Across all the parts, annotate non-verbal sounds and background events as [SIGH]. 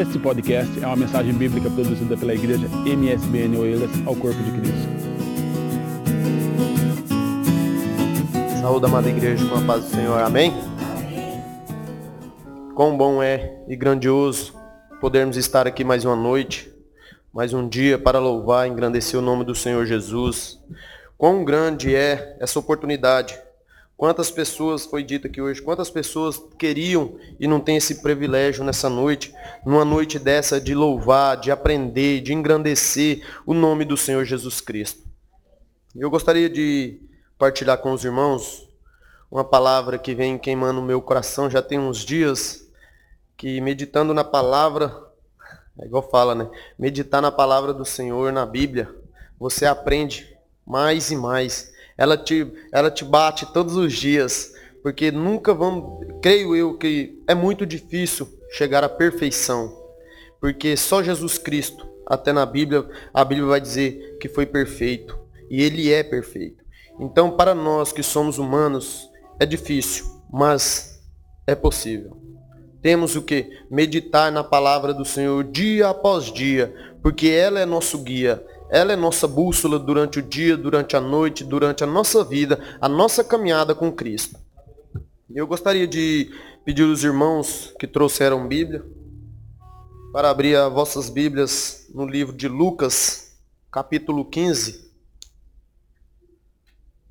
Este podcast é uma mensagem bíblica produzida pela igreja MSBN Oeiras ao Corpo de Cristo. Saúde, amada igreja, com a paz do Senhor. Amém? Quão bom é e grandioso podermos estar aqui mais uma noite, mais um dia para louvar e engrandecer o nome do Senhor Jesus. Quão grande é essa oportunidade Quantas pessoas, foi dito aqui hoje, quantas pessoas queriam e não tem esse privilégio nessa noite, numa noite dessa de louvar, de aprender, de engrandecer o nome do Senhor Jesus Cristo. Eu gostaria de partilhar com os irmãos uma palavra que vem queimando o meu coração já tem uns dias, que meditando na palavra, é igual fala, né? Meditar na palavra do Senhor, na Bíblia, você aprende mais e mais ela te, ela te bate todos os dias, porque nunca vamos, creio eu que é muito difícil chegar à perfeição, porque só Jesus Cristo, até na Bíblia, a Bíblia vai dizer que foi perfeito, e ele é perfeito. Então, para nós que somos humanos, é difícil, mas é possível. Temos o que? Meditar na palavra do Senhor dia após dia, porque ela é nosso guia, ela é nossa bússola durante o dia, durante a noite, durante a nossa vida, a nossa caminhada com Cristo. Eu gostaria de pedir aos irmãos que trouxeram Bíblia para abrir as vossas Bíblias no livro de Lucas, capítulo 15,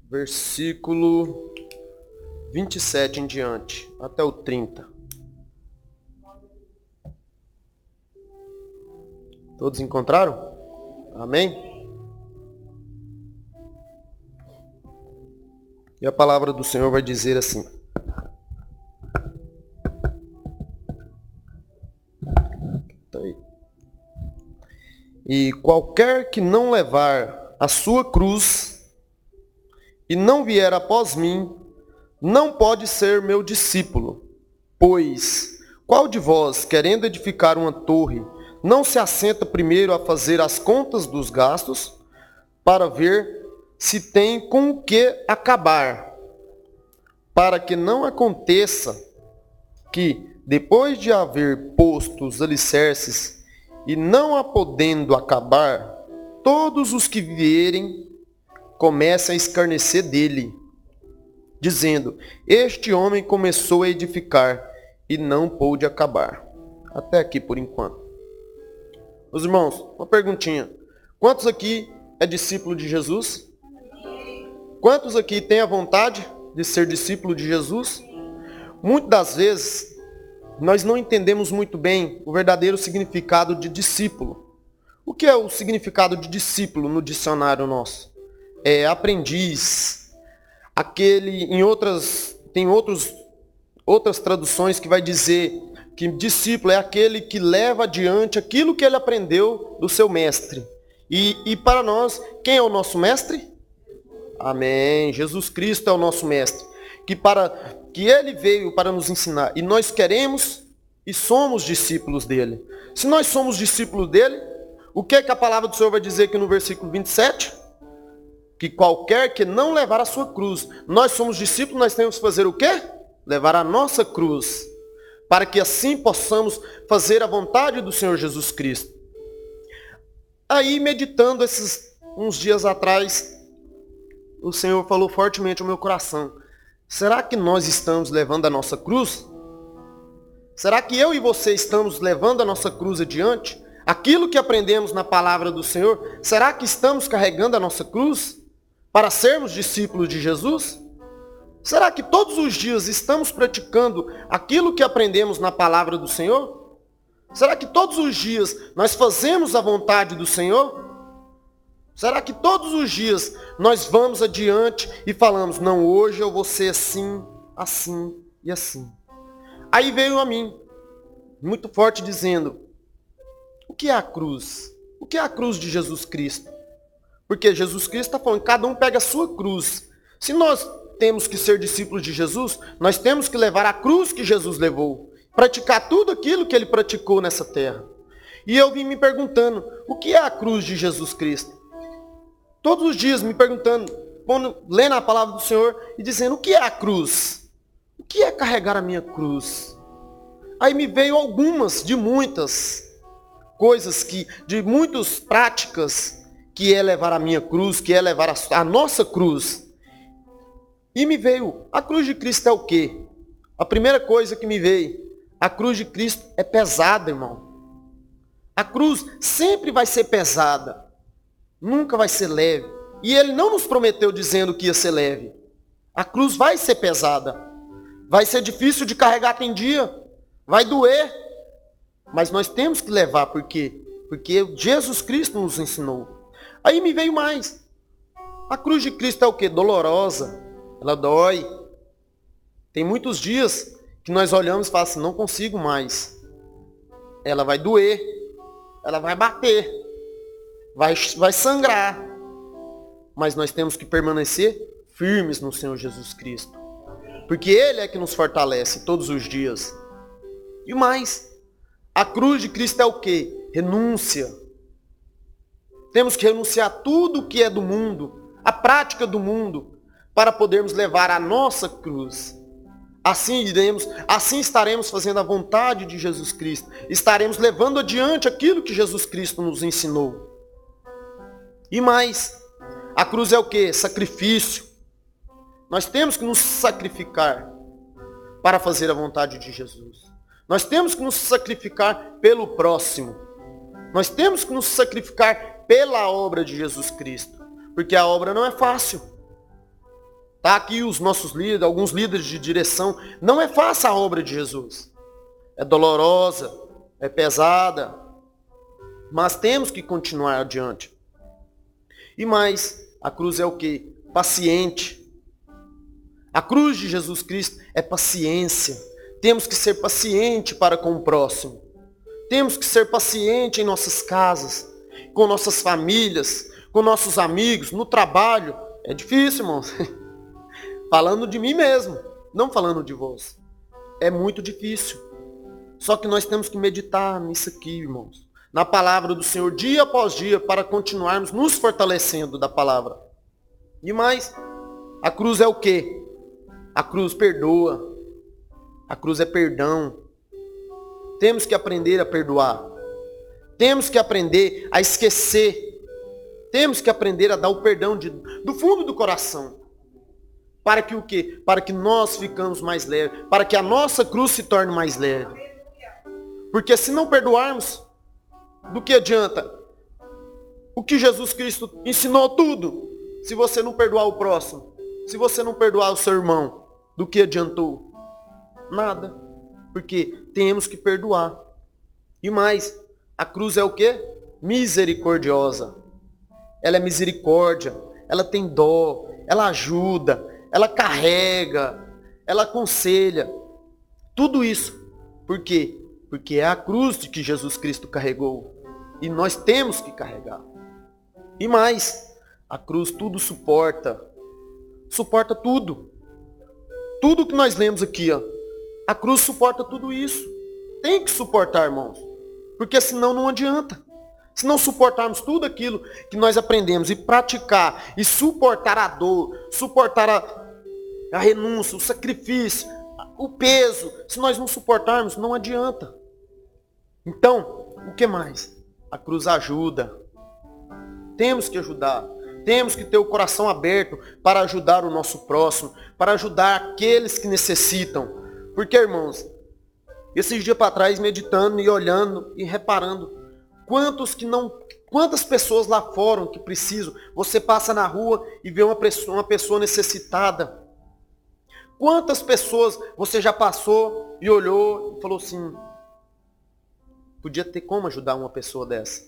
versículo 27 em diante, até o 30. Todos encontraram? Amém? E a palavra do Senhor vai dizer assim. Tá e qualquer que não levar a sua cruz e não vier após mim, não pode ser meu discípulo. Pois, qual de vós, querendo edificar uma torre, não se assenta primeiro a fazer as contas dos gastos para ver se tem com o que acabar, para que não aconteça que, depois de haver posto os alicerces e não a podendo acabar, todos os que vierem comecem a escarnecer dele, dizendo: Este homem começou a edificar e não pôde acabar. Até aqui por enquanto. Meus irmãos, uma perguntinha. Quantos aqui é discípulo de Jesus? Quantos aqui têm a vontade de ser discípulo de Jesus? Muitas das vezes, nós não entendemos muito bem o verdadeiro significado de discípulo. O que é o significado de discípulo no dicionário nosso? É aprendiz. Aquele, em outras, tem outros, outras traduções que vai dizer que discípulo é aquele que leva adiante aquilo que ele aprendeu do seu mestre. E, e para nós, quem é o nosso mestre? Amém. Jesus Cristo é o nosso mestre. Que, para, que ele veio para nos ensinar. E nós queremos e somos discípulos dele. Se nós somos discípulos dele, o que, é que a palavra do Senhor vai dizer aqui no versículo 27? Que qualquer que não levar a sua cruz, nós somos discípulos, nós temos que fazer o quê? Levar a nossa cruz para que assim possamos fazer a vontade do Senhor Jesus Cristo. Aí, meditando esses uns dias atrás, o Senhor falou fortemente ao meu coração: será que nós estamos levando a nossa cruz? Será que eu e você estamos levando a nossa cruz adiante? Aquilo que aprendemos na palavra do Senhor, será que estamos carregando a nossa cruz para sermos discípulos de Jesus? Será que todos os dias estamos praticando aquilo que aprendemos na palavra do Senhor? Será que todos os dias nós fazemos a vontade do Senhor? Será que todos os dias nós vamos adiante e falamos, não, hoje eu vou ser assim, assim e assim? Aí veio a mim, muito forte, dizendo, o que é a cruz? O que é a cruz de Jesus Cristo? Porque Jesus Cristo está falando, cada um pega a sua cruz. Se nós temos que ser discípulos de Jesus, nós temos que levar a cruz que Jesus levou, praticar tudo aquilo que ele praticou nessa terra. E eu vim me perguntando, o que é a cruz de Jesus Cristo? Todos os dias me perguntando, lendo a palavra do Senhor e dizendo, o que é a cruz? O que é carregar a minha cruz? Aí me veio algumas de muitas coisas que, de muitas práticas que é levar a minha cruz, que é levar a, a nossa cruz. E me veio, a cruz de Cristo é o quê? A primeira coisa que me veio, a cruz de Cristo é pesada, irmão. A cruz sempre vai ser pesada. Nunca vai ser leve. E ele não nos prometeu dizendo que ia ser leve. A cruz vai ser pesada. Vai ser difícil de carregar tem dia. Vai doer. Mas nós temos que levar, por quê? Porque Jesus Cristo nos ensinou. Aí me veio mais. A cruz de Cristo é o quê? Dolorosa. Ela dói. Tem muitos dias que nós olhamos e falamos assim, não consigo mais. Ela vai doer. Ela vai bater. Vai, vai sangrar. Mas nós temos que permanecer firmes no Senhor Jesus Cristo. Porque Ele é que nos fortalece todos os dias. E mais, a cruz de Cristo é o que? Renúncia. Temos que renunciar a tudo que é do mundo, a prática do mundo, para podermos levar a nossa cruz. Assim iremos, assim estaremos fazendo a vontade de Jesus Cristo. Estaremos levando adiante aquilo que Jesus Cristo nos ensinou. E mais, a cruz é o que? Sacrifício. Nós temos que nos sacrificar para fazer a vontade de Jesus. Nós temos que nos sacrificar pelo próximo. Nós temos que nos sacrificar pela obra de Jesus Cristo. Porque a obra não é fácil. Tá aqui os nossos líderes, alguns líderes de direção. Não é fácil a obra de Jesus. É dolorosa, é pesada. Mas temos que continuar adiante. E mais, a cruz é o que? Paciente. A cruz de Jesus Cristo é paciência. Temos que ser paciente para com o próximo. Temos que ser paciente em nossas casas, com nossas famílias, com nossos amigos, no trabalho. É difícil, irmãos. [LAUGHS] falando de mim mesmo, não falando de vós. É muito difícil. Só que nós temos que meditar nisso aqui, irmãos. Na palavra do Senhor, dia após dia, para continuarmos nos fortalecendo da palavra. E mais, a cruz é o quê? A cruz perdoa. A cruz é perdão. Temos que aprender a perdoar. Temos que aprender a esquecer. Temos que aprender a dar o perdão de, do fundo do coração. Para que o quê? Para que nós ficamos mais leves. Para que a nossa cruz se torne mais leve. Porque se não perdoarmos, do que adianta? O que Jesus Cristo ensinou tudo. Se você não perdoar o próximo. Se você não perdoar o seu irmão. Do que adiantou? Nada. Porque temos que perdoar. E mais, a cruz é o que? Misericordiosa. Ela é misericórdia, ela tem dó, ela ajuda, ela carrega, ela aconselha. Tudo isso. Por quê? Porque é a cruz de que Jesus Cristo carregou. E nós temos que carregar. E mais, a cruz tudo suporta. Suporta tudo. Tudo que nós lemos aqui, ó, a cruz suporta tudo isso. Tem que suportar, irmãos. Porque senão não adianta. Se não suportarmos tudo aquilo que nós aprendemos e praticar, e suportar a dor, suportar a, a renúncia, o sacrifício, o peso, se nós não suportarmos, não adianta. Então, o que mais? A cruz ajuda. Temos que ajudar. Temos que ter o coração aberto para ajudar o nosso próximo, para ajudar aqueles que necessitam. Porque, irmãos, esses dias para trás, meditando e olhando e reparando, quantos que não. Quantas pessoas lá fora que precisam? Você passa na rua e vê uma pessoa, uma pessoa necessitada. Quantas pessoas você já passou e olhou e falou assim, podia ter como ajudar uma pessoa dessa?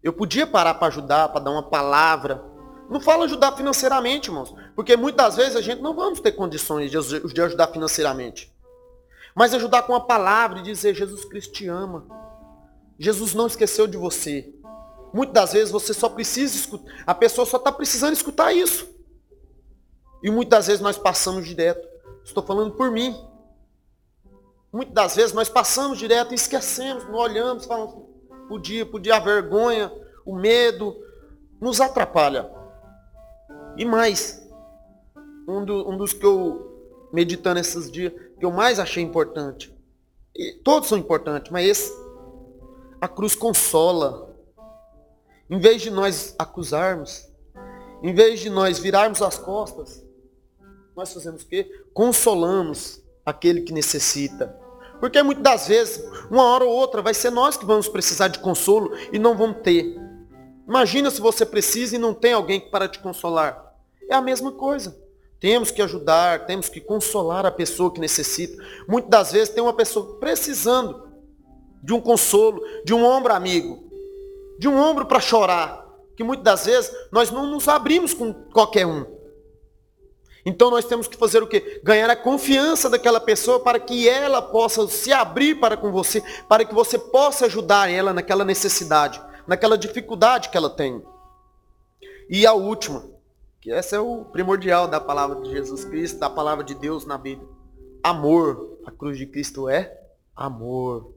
Eu podia parar para ajudar, para dar uma palavra. Não fala ajudar financeiramente, irmãos. Porque muitas vezes a gente não vamos ter condições de ajudar financeiramente. Mas ajudar com a palavra e dizer, Jesus Cristo te ama. Jesus não esqueceu de você. Muitas das vezes você só precisa escutar. A pessoa só está precisando escutar isso. E muitas vezes nós passamos direto. Estou falando por mim. Muitas das vezes nós passamos direto e esquecemos, não olhamos, falamos, podia, podia a vergonha, o medo, nos atrapalha. E mais, um, do, um dos que eu, meditando esses dias, que eu mais achei importante E todos são importantes, mas esse, a cruz consola. Em vez de nós acusarmos, em vez de nós virarmos as costas, nós fazemos o quê? Consolamos aquele que necessita. Porque muitas das vezes, uma hora ou outra, vai ser nós que vamos precisar de consolo e não vamos ter. Imagina se você precisa e não tem alguém para te consolar. É a mesma coisa. Temos que ajudar, temos que consolar a pessoa que necessita. Muitas das vezes tem uma pessoa precisando de um consolo, de um ombro amigo, de um ombro para chorar. Que muitas das vezes nós não nos abrimos com qualquer um. Então nós temos que fazer o quê? Ganhar a confiança daquela pessoa para que ela possa se abrir para com você, para que você possa ajudar ela naquela necessidade, naquela dificuldade que ela tem. E a última, que essa é o primordial da palavra de Jesus Cristo, da palavra de Deus na Bíblia. Amor. A cruz de Cristo é amor.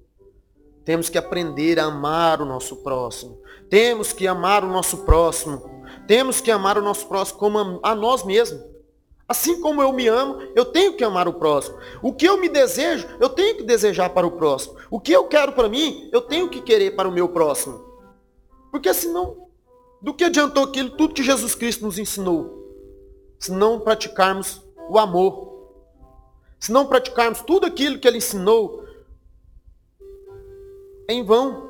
Temos que aprender a amar o nosso próximo. Temos que amar o nosso próximo. Temos que amar o nosso próximo como a nós mesmos. Assim como eu me amo, eu tenho que amar o próximo. O que eu me desejo, eu tenho que desejar para o próximo. O que eu quero para mim, eu tenho que querer para o meu próximo. Porque senão, do que adiantou aquilo, tudo que Jesus Cristo nos ensinou? Se não praticarmos o amor. Se não praticarmos tudo aquilo que ele ensinou, em vão.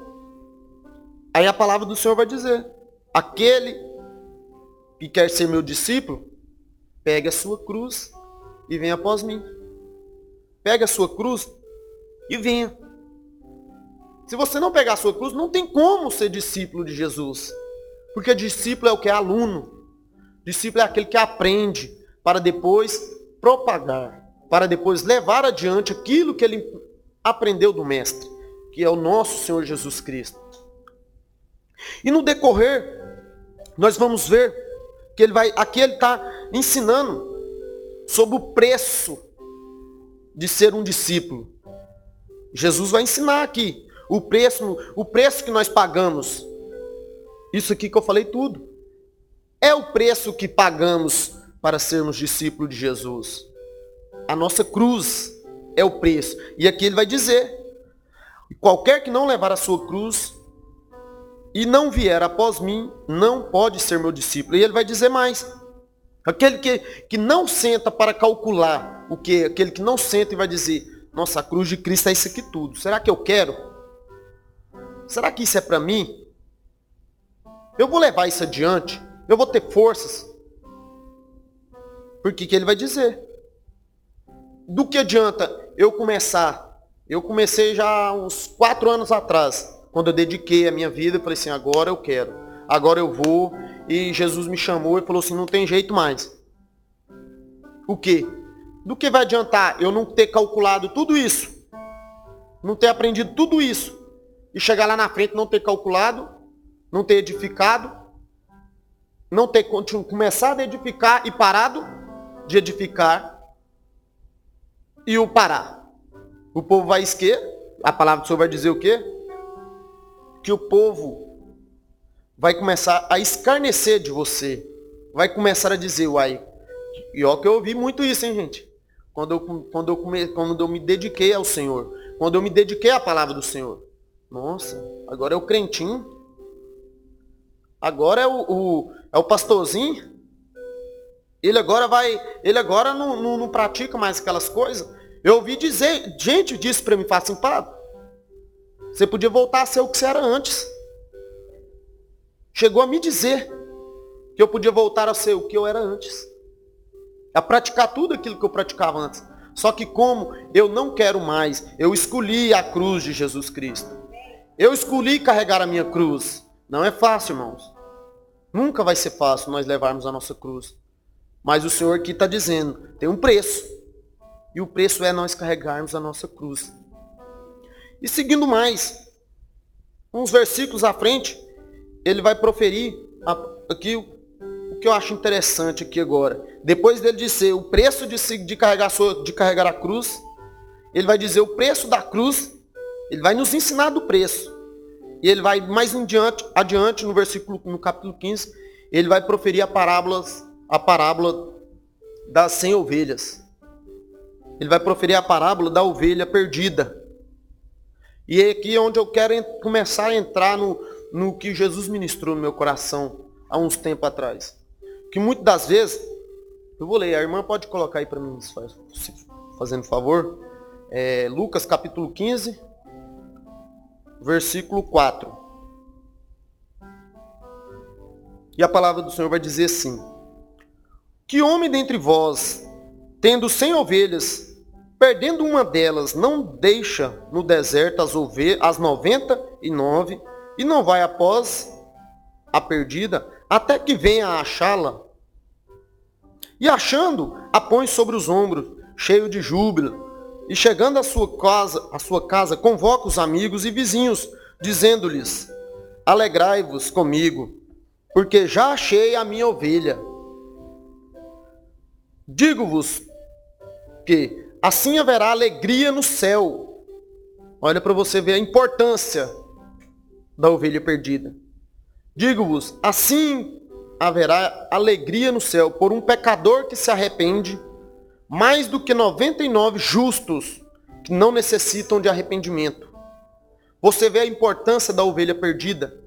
Aí a palavra do Senhor vai dizer: aquele que quer ser meu discípulo, Pegue a sua cruz e venha após mim. Pegue a sua cruz e venha. Se você não pegar a sua cruz, não tem como ser discípulo de Jesus. Porque discípulo é o que é aluno. Discípulo é aquele que aprende para depois propagar, para depois levar adiante aquilo que ele aprendeu do mestre, que é o nosso Senhor Jesus Cristo. E no decorrer, nós vamos ver que ele vai, aqui ele está ensinando sobre o preço de ser um discípulo. Jesus vai ensinar aqui o preço, o preço que nós pagamos. Isso aqui que eu falei tudo. É o preço que pagamos para sermos discípulos de Jesus. A nossa cruz é o preço. E aqui ele vai dizer: qualquer que não levar a sua cruz e não vier após mim, não pode ser meu discípulo. E ele vai dizer mais. Aquele que, que não senta para calcular o que? Aquele que não senta e vai dizer, nossa, a cruz de Cristo é isso aqui tudo. Será que eu quero? Será que isso é para mim? Eu vou levar isso adiante? Eu vou ter forças? Porque que ele vai dizer? Do que adianta eu começar? Eu comecei já uns quatro anos atrás quando eu dediquei a minha vida, eu falei assim, agora eu quero, agora eu vou. E Jesus me chamou e falou assim, não tem jeito mais. O quê? Do que vai adiantar eu não ter calculado tudo isso? Não ter aprendido tudo isso? E chegar lá na frente não ter calculado, não ter edificado, não ter começado a edificar e parado de edificar e o parar. O povo vai esquecer, a palavra do Senhor vai dizer o quê? que o povo vai começar a escarnecer de você. Vai começar a dizer, uai. E ó que eu ouvi muito isso, hein, gente? Quando eu, quando, eu come, quando eu me dediquei ao Senhor. Quando eu me dediquei à palavra do Senhor. Nossa, agora é o crentinho. Agora é o, o é o pastorzinho. Ele agora vai, ele agora não, não, não pratica mais aquelas coisas. Eu ouvi dizer, gente disse para mim, fala assim, pá, você podia voltar a ser o que você era antes. Chegou a me dizer que eu podia voltar a ser o que eu era antes. A praticar tudo aquilo que eu praticava antes. Só que como eu não quero mais, eu escolhi a cruz de Jesus Cristo. Eu escolhi carregar a minha cruz. Não é fácil, irmãos. Nunca vai ser fácil nós levarmos a nossa cruz. Mas o Senhor aqui está dizendo, tem um preço. E o preço é nós carregarmos a nossa cruz. E seguindo mais, uns versículos à frente, ele vai proferir aqui o que eu acho interessante aqui agora. Depois dele dizer o preço de, de, carregar, de carregar a cruz, ele vai dizer o preço da cruz, ele vai nos ensinar do preço. E ele vai mais adiante, adiante no versículo, no capítulo 15, ele vai proferir a parábola, a parábola das 100 ovelhas. Ele vai proferir a parábola da ovelha perdida. E é aqui onde eu quero começar a entrar no, no que Jesus ministrou no meu coração há uns tempos atrás. Que muitas das vezes, eu vou ler, a irmã pode colocar aí para mim, fazendo favor. É, Lucas capítulo 15, versículo 4. E a palavra do Senhor vai dizer assim: Que homem dentre vós, tendo cem ovelhas, perdendo uma delas, não deixa no deserto as ovelhas, as noventa e nove, e não vai após a perdida, até que venha a achá-la. E achando, a põe sobre os ombros, cheio de júbilo. E chegando à sua casa, à sua casa, convoca os amigos e vizinhos, dizendo-lhes: Alegrai-vos comigo, porque já achei a minha ovelha. Digo-vos que assim haverá alegria no céu. Olha para você ver a importância da ovelha perdida. Digo-vos, assim haverá alegria no céu por um pecador que se arrepende, mais do que 99 justos que não necessitam de arrependimento. Você vê a importância da ovelha perdida,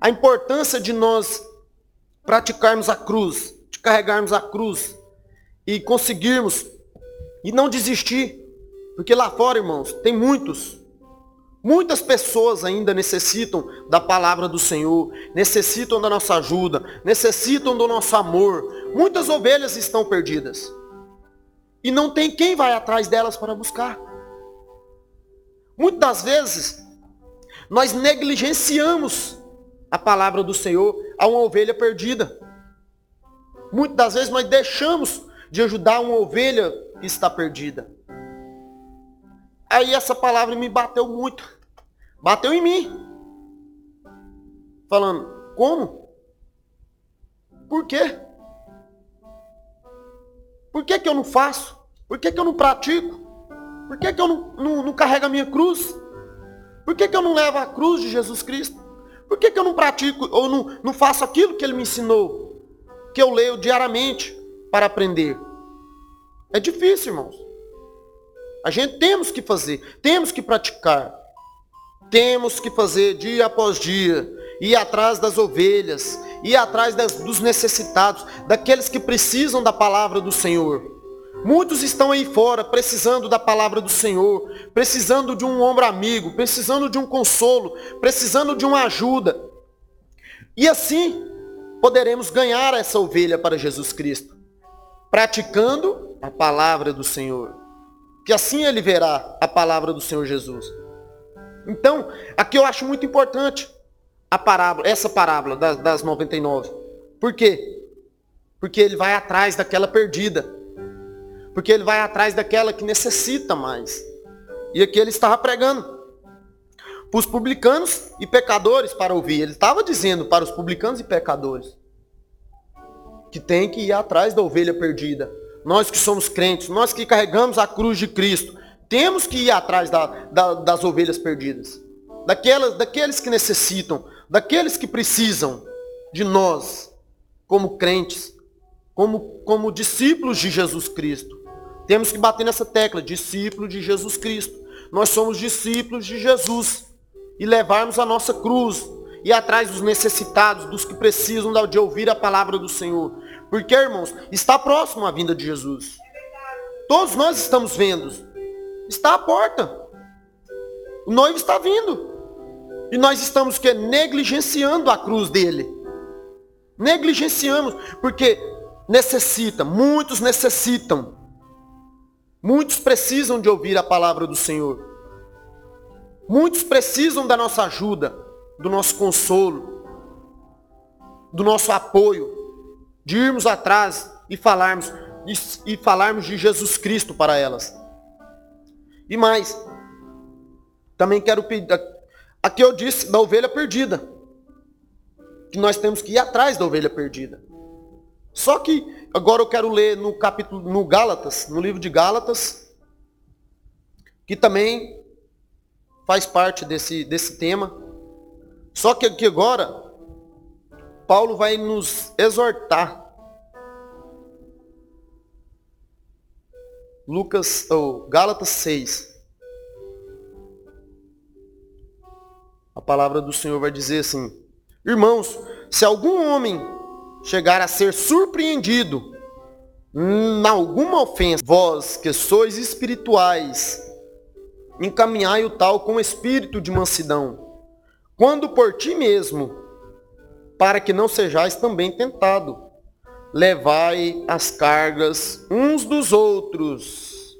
a importância de nós praticarmos a cruz, de carregarmos a cruz e conseguirmos e não desistir, porque lá fora, irmãos, tem muitos Muitas pessoas ainda necessitam da palavra do Senhor, necessitam da nossa ajuda, necessitam do nosso amor. Muitas ovelhas estão perdidas. E não tem quem vai atrás delas para buscar. Muitas vezes, nós negligenciamos a palavra do Senhor a uma ovelha perdida. Muitas das vezes nós deixamos de ajudar uma ovelha está perdida. Aí essa palavra me bateu muito. Bateu em mim. Falando, como? Por quê? Por que, que eu não faço? Por que, que eu não pratico? Por que, que eu não, não, não carrego a minha cruz? Por que, que eu não levo a cruz de Jesus Cristo? Por que, que eu não pratico ou não, não faço aquilo que ele me ensinou? Que eu leio diariamente para aprender? É difícil, irmãos. A gente temos que fazer, temos que praticar. Temos que fazer dia após dia, ir atrás das ovelhas, ir atrás das, dos necessitados, daqueles que precisam da palavra do Senhor. Muitos estão aí fora precisando da palavra do Senhor, precisando de um ombro amigo, precisando de um consolo, precisando de uma ajuda. E assim poderemos ganhar essa ovelha para Jesus Cristo, praticando a palavra do Senhor. Que assim ele verá a palavra do Senhor Jesus. Então, aqui eu acho muito importante a parábola, essa parábola das, das 99. Por quê? Porque ele vai atrás daquela perdida. Porque ele vai atrás daquela que necessita mais. E aqui ele estava pregando para os publicanos e pecadores para ouvir. Ele estava dizendo para os publicanos e pecadores que tem que ir atrás da ovelha perdida. Nós que somos crentes, nós que carregamos a cruz de Cristo, temos que ir atrás da, da, das ovelhas perdidas. Daquelas, daqueles que necessitam, daqueles que precisam de nós, como crentes, como, como discípulos de Jesus Cristo. Temos que bater nessa tecla, discípulo de Jesus Cristo. Nós somos discípulos de Jesus. E levarmos a nossa cruz. E atrás dos necessitados, dos que precisam de ouvir a palavra do Senhor. Porque, irmãos, está próximo a vinda de Jesus. Todos nós estamos vendo está à porta. O noivo está vindo. E nós estamos que negligenciando a cruz dele. Negligenciamos, porque necessita, muitos necessitam. Muitos precisam de ouvir a palavra do Senhor. Muitos precisam da nossa ajuda, do nosso consolo, do nosso apoio, de irmos atrás e falarmos e falarmos de Jesus Cristo para elas. E mais, também quero pedir, aqui eu disse da ovelha perdida, que nós temos que ir atrás da ovelha perdida. Só que agora eu quero ler no capítulo, no Gálatas, no livro de Gálatas, que também faz parte desse, desse tema. Só que aqui agora, Paulo vai nos exortar Lucas, ou Gálatas 6. palavra do Senhor vai dizer assim: Irmãos, se algum homem chegar a ser surpreendido em alguma ofensa, vós que sois espirituais, encaminhai o tal com espírito de mansidão, quando por ti mesmo, para que não sejais também tentado. Levai as cargas uns dos outros.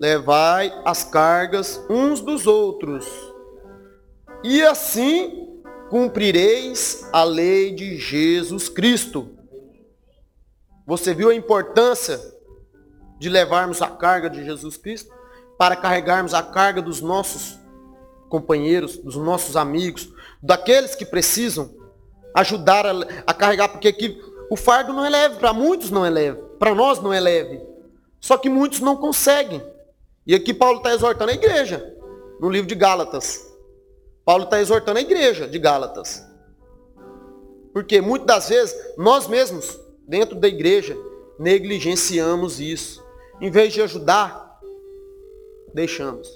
Levai as cargas uns dos outros. E assim cumprireis a lei de Jesus Cristo. Você viu a importância de levarmos a carga de Jesus Cristo? Para carregarmos a carga dos nossos companheiros, dos nossos amigos, daqueles que precisam ajudar a, a carregar, porque aqui o fardo não é leve, para muitos não é leve, para nós não é leve. Só que muitos não conseguem. E aqui Paulo está exortando a igreja, no livro de Gálatas. Paulo está exortando a igreja de Gálatas. Porque muitas das vezes nós mesmos dentro da igreja, negligenciamos isso. Em vez de ajudar, deixamos.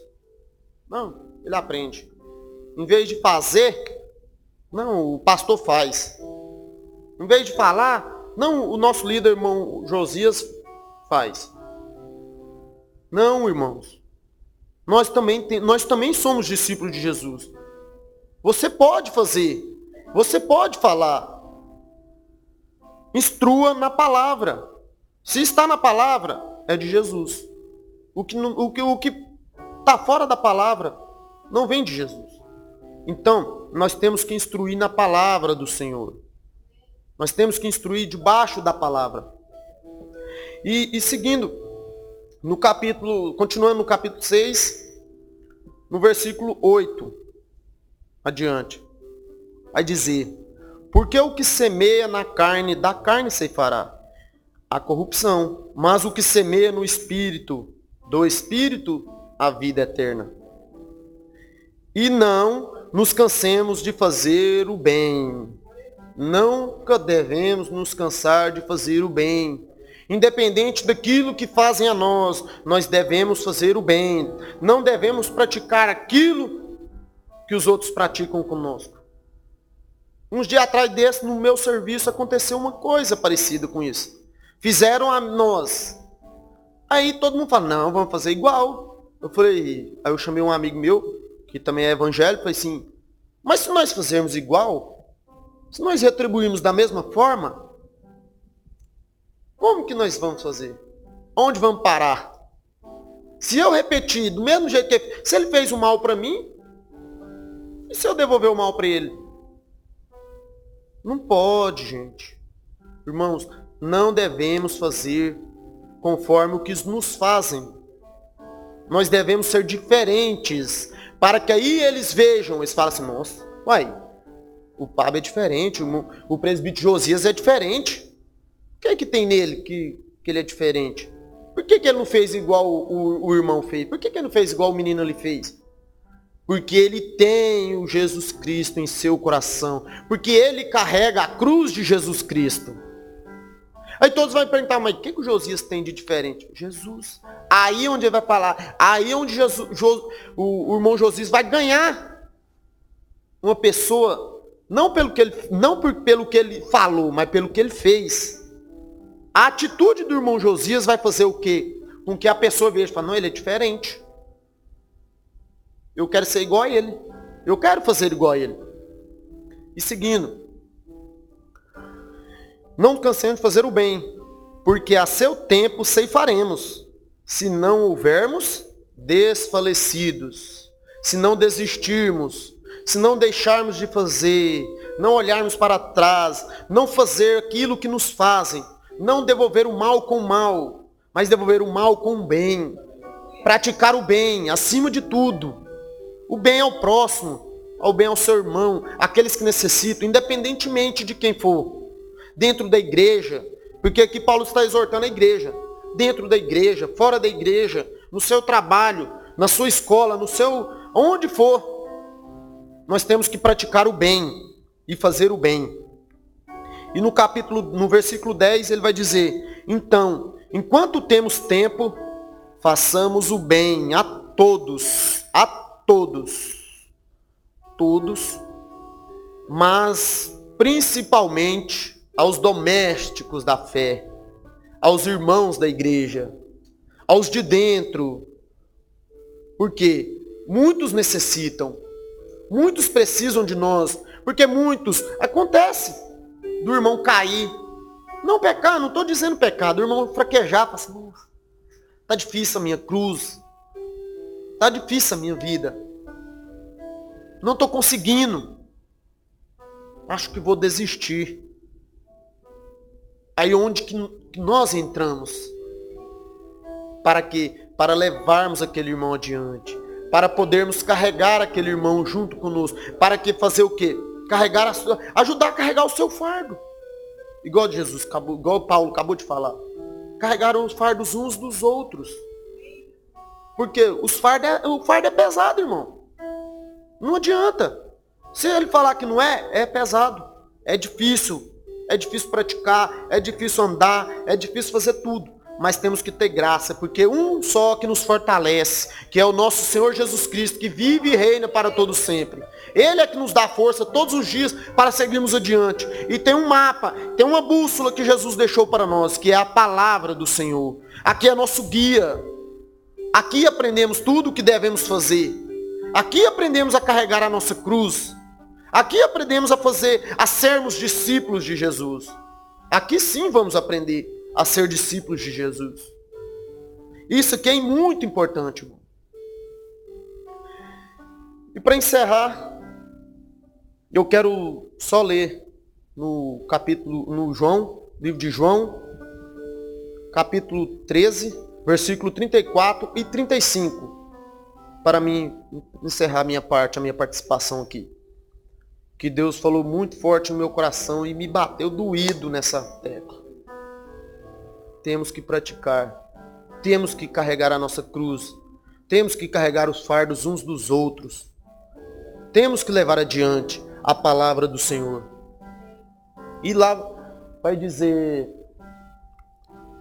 Não, ele aprende. Em vez de fazer, não, o pastor faz. Em vez de falar, não, o nosso líder, irmão Josias, faz. Não, irmãos. Nós também, tem, nós também somos discípulos de Jesus. Você pode fazer. Você pode falar. Instrua na palavra. Se está na palavra, é de Jesus. O que o que o que está fora da palavra não vem de Jesus. Então, nós temos que instruir na palavra do Senhor. Nós temos que instruir debaixo da palavra. E, e seguindo, no capítulo, continuando no capítulo 6, no versículo 8, adiante, vai dizer, porque o que semeia na carne, da carne ceifará a corrupção. Mas o que semeia no espírito, do espírito, a vida eterna. E não nos cansemos de fazer o bem. Nunca devemos nos cansar de fazer o bem. Independente daquilo que fazem a nós, nós devemos fazer o bem. Não devemos praticar aquilo que os outros praticam conosco. Uns dias atrás desse, no meu serviço, aconteceu uma coisa parecida com isso. Fizeram a nós. Aí todo mundo fala, não, vamos fazer igual. Eu falei, aí eu chamei um amigo meu, que também é evangélico, assim, mas se nós fizermos igual, se nós retribuirmos da mesma forma, como que nós vamos fazer? Onde vamos parar? Se eu repetir do mesmo jeito que se ele fez o mal para mim, e se eu devolver o mal para ele? Não pode, gente. Irmãos, não devemos fazer conforme o que nos fazem. Nós devemos ser diferentes, para que aí eles vejam, eles falam assim, nossa, uai, o Pablo é diferente, o, o presbítero Josias é diferente. O que é que tem nele que, que ele é diferente? Por que, que ele não fez igual o, o, o irmão fez? Por que, que ele não fez igual o menino ali fez? porque ele tem o Jesus Cristo em seu coração, porque ele carrega a cruz de Jesus Cristo. Aí todos vão perguntar, mas o que, que o Josias tem de diferente? Jesus. Aí onde ele vai falar, aí onde Jesus, o, o, irmão Josias vai ganhar uma pessoa, não pelo que ele, não por, pelo que ele falou, mas pelo que ele fez. A atitude do irmão Josias vai fazer o quê? Com que a pessoa veja, fala, não, ele é diferente. Eu quero ser igual a ele. Eu quero fazer igual a ele. E seguindo. Não cansemos de fazer o bem, porque a seu tempo ceifaremos, se não houvermos desfalecidos, se não desistirmos, se não deixarmos de fazer, não olharmos para trás, não fazer aquilo que nos fazem, não devolver o mal com o mal, mas devolver o mal com o bem, praticar o bem acima de tudo, o bem ao próximo, ao bem ao seu irmão, aqueles que necessitam, independentemente de quem for. Dentro da igreja, porque aqui Paulo está exortando a igreja. Dentro da igreja, fora da igreja, no seu trabalho, na sua escola, no seu. onde for. Nós temos que praticar o bem e fazer o bem. E no capítulo, no versículo 10, ele vai dizer: Então, enquanto temos tempo, façamos o bem a todos, a todos. todos, mas principalmente aos domésticos da fé, aos irmãos da igreja, aos de dentro. Porque muitos necessitam, muitos precisam de nós, porque muitos acontece do irmão cair. Não pecar, não estou dizendo pecado, o irmão fraquejar, fala assim, tá difícil a minha cruz, tá difícil a minha vida. Não estou conseguindo. Acho que vou desistir. Aí onde que nós entramos? Para quê? Para levarmos aquele irmão adiante. Para podermos carregar aquele irmão junto conosco. Para que fazer o quê? Carregar a sua, ajudar a carregar o seu fardo. Igual Jesus, igual Paulo acabou de falar. Carregaram os fardos uns dos outros. Porque os fardos é, o fardo é pesado, irmão. Não adianta. Se ele falar que não é, é pesado. É difícil. É difícil praticar, é difícil andar, é difícil fazer tudo. Mas temos que ter graça, porque um só que nos fortalece, que é o nosso Senhor Jesus Cristo, que vive e reina para todo sempre. Ele é que nos dá força todos os dias para seguirmos adiante. E tem um mapa, tem uma bússola que Jesus deixou para nós, que é a palavra do Senhor. Aqui é nosso guia. Aqui aprendemos tudo o que devemos fazer. Aqui aprendemos a carregar a nossa cruz. Aqui aprendemos a fazer, a sermos discípulos de Jesus. Aqui sim vamos aprender a ser discípulos de Jesus. Isso aqui é muito importante, irmão. E para encerrar, eu quero só ler no capítulo, no João, livro de João, capítulo 13, versículo 34 e 35, para mim encerrar a minha parte, a minha participação aqui que Deus falou muito forte no meu coração e me bateu doído nessa tecla. Temos que praticar, temos que carregar a nossa cruz, temos que carregar os fardos uns dos outros, temos que levar adiante a palavra do Senhor. E lá vai dizer: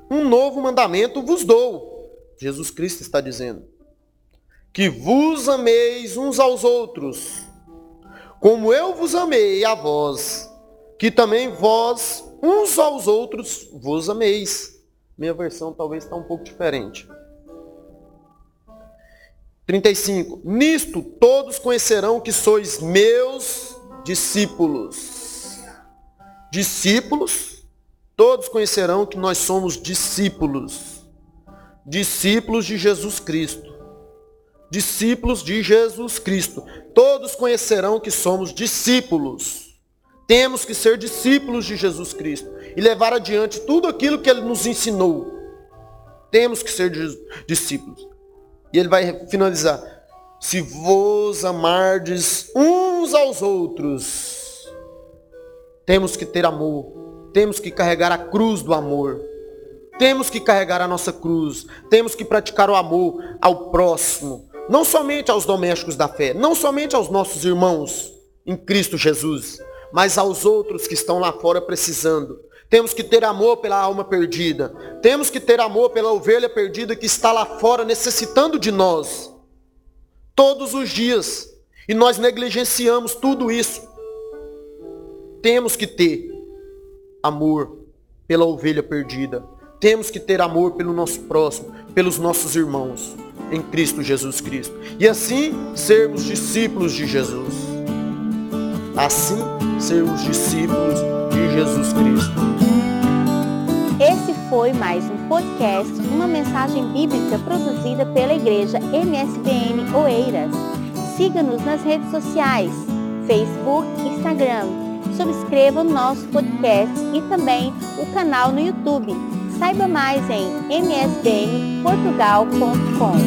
Um novo mandamento vos dou. Jesus Cristo está dizendo: Que vos ameis uns aos outros como eu vos amei a vós, que também vós uns aos outros vos ameis. Minha versão talvez está um pouco diferente. 35. Nisto todos conhecerão que sois meus discípulos. Discípulos, todos conhecerão que nós somos discípulos. Discípulos de Jesus Cristo discípulos de Jesus Cristo. Todos conhecerão que somos discípulos. Temos que ser discípulos de Jesus Cristo e levar adiante tudo aquilo que ele nos ensinou. Temos que ser discípulos. E ele vai finalizar. Se vos amardes uns aos outros, temos que ter amor. Temos que carregar a cruz do amor. Temos que carregar a nossa cruz. Temos que praticar o amor ao próximo não somente aos domésticos da fé, não somente aos nossos irmãos em Cristo Jesus, mas aos outros que estão lá fora precisando. Temos que ter amor pela alma perdida. Temos que ter amor pela ovelha perdida que está lá fora necessitando de nós. Todos os dias. E nós negligenciamos tudo isso. Temos que ter amor pela ovelha perdida. Temos que ter amor pelo nosso próximo, pelos nossos irmãos em Cristo Jesus Cristo. E assim sermos discípulos de Jesus. Assim sermos discípulos de Jesus Cristo. Esse foi mais um podcast, uma mensagem bíblica produzida pela igreja MSBN Oeiras. Siga-nos nas redes sociais, Facebook, Instagram. Subscreva o nosso podcast e também o canal no YouTube Saiba mais em msbnportugal.com.